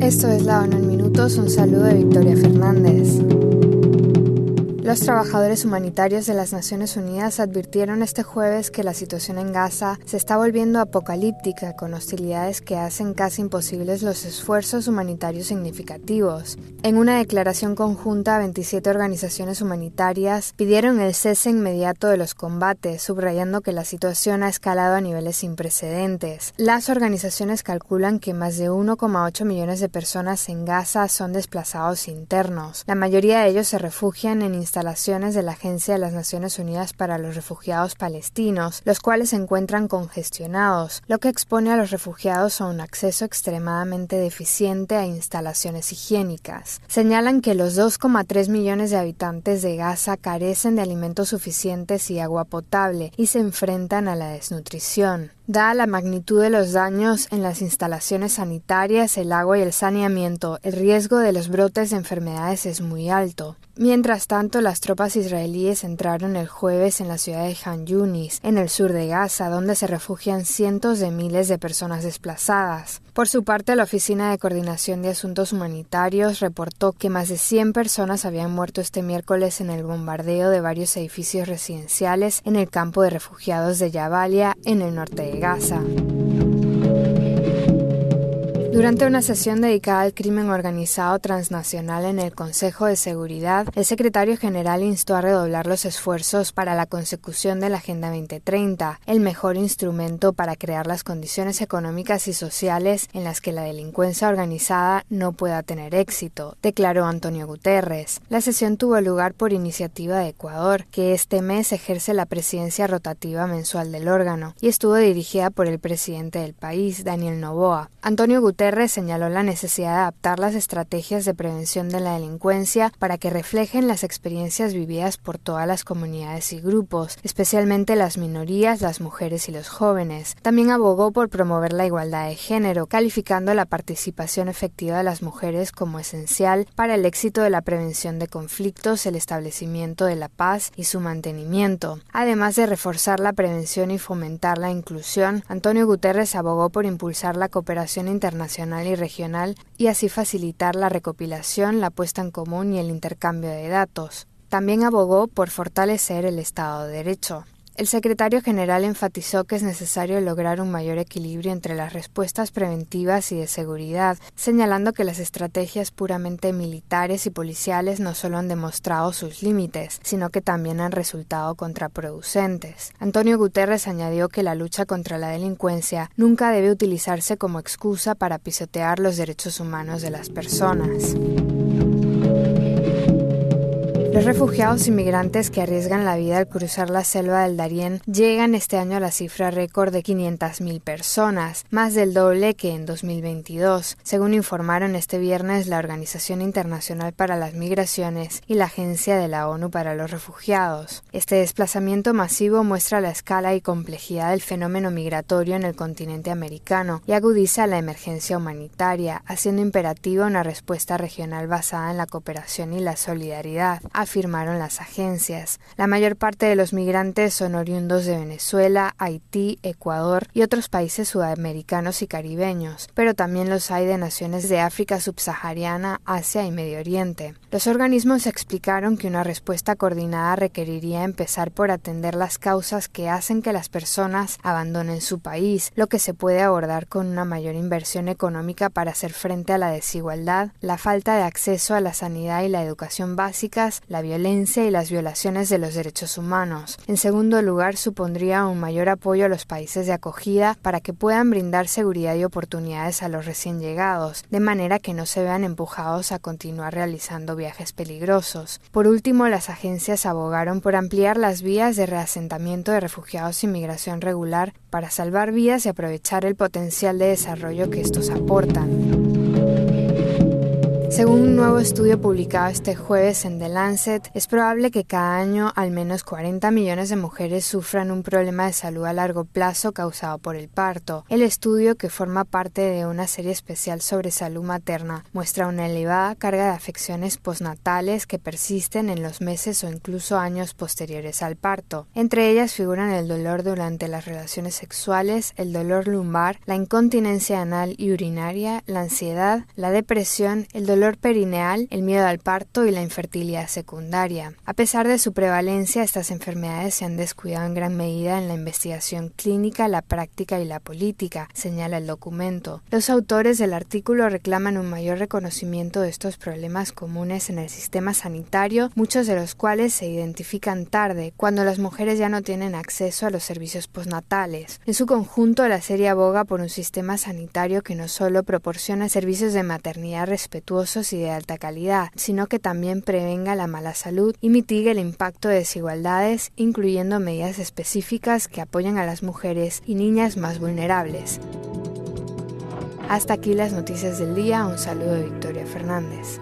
Esto es La ONU en Minutos, un saludo de Victoria Fernández. Los trabajadores humanitarios de las Naciones Unidas advirtieron este jueves que la situación en Gaza se está volviendo apocalíptica con hostilidades que hacen casi imposibles los esfuerzos humanitarios significativos. En una declaración conjunta, 27 organizaciones humanitarias pidieron el cese inmediato de los combates, subrayando que la situación ha escalado a niveles sin precedentes. Las organizaciones calculan que más de 1,8 millones de personas en Gaza son desplazados internos. La mayoría de ellos se refugian en instalaciones instalaciones de la Agencia de las Naciones Unidas para los Refugiados Palestinos, los cuales se encuentran congestionados, lo que expone a los refugiados a un acceso extremadamente deficiente a instalaciones higiénicas. Señalan que los 2,3 millones de habitantes de Gaza carecen de alimentos suficientes y agua potable y se enfrentan a la desnutrición. Dada la magnitud de los daños en las instalaciones sanitarias, el agua y el saneamiento, el riesgo de los brotes de enfermedades es muy alto. Mientras tanto, las tropas israelíes entraron el jueves en la ciudad de Han Yunis, en el sur de Gaza, donde se refugian cientos de miles de personas desplazadas. Por su parte, la Oficina de Coordinación de Asuntos Humanitarios reportó que más de 100 personas habían muerto este miércoles en el bombardeo de varios edificios residenciales en el campo de refugiados de Jabalia, en el norte de Gaza. Durante una sesión dedicada al crimen organizado transnacional en el Consejo de Seguridad, el secretario general instó a redoblar los esfuerzos para la consecución de la Agenda 2030, el mejor instrumento para crear las condiciones económicas y sociales en las que la delincuencia organizada no pueda tener éxito, declaró Antonio Guterres. La sesión tuvo lugar por iniciativa de Ecuador, que este mes ejerce la presidencia rotativa mensual del órgano, y estuvo dirigida por el presidente del país, Daniel Novoa. Antonio Guterres señaló la necesidad de adaptar las estrategias de prevención de la delincuencia para que reflejen las experiencias vividas por todas las comunidades y grupos, especialmente las minorías, las mujeres y los jóvenes. También abogó por promover la igualdad de género, calificando la participación efectiva de las mujeres como esencial para el éxito de la prevención de conflictos, el establecimiento de la paz y su mantenimiento. Además de reforzar la prevención y fomentar la inclusión, Antonio Guterres abogó por impulsar la cooperación internacional y regional y así facilitar la recopilación, la puesta en común y el intercambio de datos. También abogó por fortalecer el Estado de Derecho. El secretario general enfatizó que es necesario lograr un mayor equilibrio entre las respuestas preventivas y de seguridad, señalando que las estrategias puramente militares y policiales no solo han demostrado sus límites, sino que también han resultado contraproducentes. Antonio Guterres añadió que la lucha contra la delincuencia nunca debe utilizarse como excusa para pisotear los derechos humanos de las personas. Los refugiados inmigrantes que arriesgan la vida al cruzar la selva del Darién llegan este año a la cifra récord de 500.000 personas, más del doble que en 2022, según informaron este viernes la Organización Internacional para las Migraciones y la Agencia de la ONU para los Refugiados. Este desplazamiento masivo muestra la escala y complejidad del fenómeno migratorio en el continente americano y agudiza la emergencia humanitaria, haciendo imperativa una respuesta regional basada en la cooperación y la solidaridad afirmaron las agencias. La mayor parte de los migrantes son oriundos de Venezuela, Haití, Ecuador y otros países sudamericanos y caribeños, pero también los hay de naciones de África subsahariana, Asia y Medio Oriente. Los organismos explicaron que una respuesta coordinada requeriría empezar por atender las causas que hacen que las personas abandonen su país, lo que se puede abordar con una mayor inversión económica para hacer frente a la desigualdad, la falta de acceso a la sanidad y la educación básicas, la violencia y las violaciones de los derechos humanos. En segundo lugar, supondría un mayor apoyo a los países de acogida para que puedan brindar seguridad y oportunidades a los recién llegados, de manera que no se vean empujados a continuar realizando viajes peligrosos. Por último, las agencias abogaron por ampliar las vías de reasentamiento de refugiados y migración regular para salvar vidas y aprovechar el potencial de desarrollo que estos aportan. Según un nuevo estudio publicado este jueves en The Lancet, es probable que cada año al menos 40 millones de mujeres sufran un problema de salud a largo plazo causado por el parto. El estudio, que forma parte de una serie especial sobre salud materna, muestra una elevada carga de afecciones postnatales que persisten en los meses o incluso años posteriores al parto. Entre ellas figuran el dolor durante las relaciones sexuales, el dolor lumbar, la incontinencia anal y urinaria, la ansiedad, la depresión, el dolor perineal, el miedo al parto y la infertilidad secundaria. A pesar de su prevalencia, estas enfermedades se han descuidado en gran medida en la investigación clínica, la práctica y la política, señala el documento. Los autores del artículo reclaman un mayor reconocimiento de estos problemas comunes en el sistema sanitario, muchos de los cuales se identifican tarde, cuando las mujeres ya no tienen acceso a los servicios postnatales. En su conjunto, la serie aboga por un sistema sanitario que no solo proporciona servicios de maternidad respetuosos y de alta calidad, sino que también prevenga la mala salud y mitigue el impacto de desigualdades, incluyendo medidas específicas que apoyan a las mujeres y niñas más vulnerables. Hasta aquí las noticias del día. Un saludo de Victoria Fernández.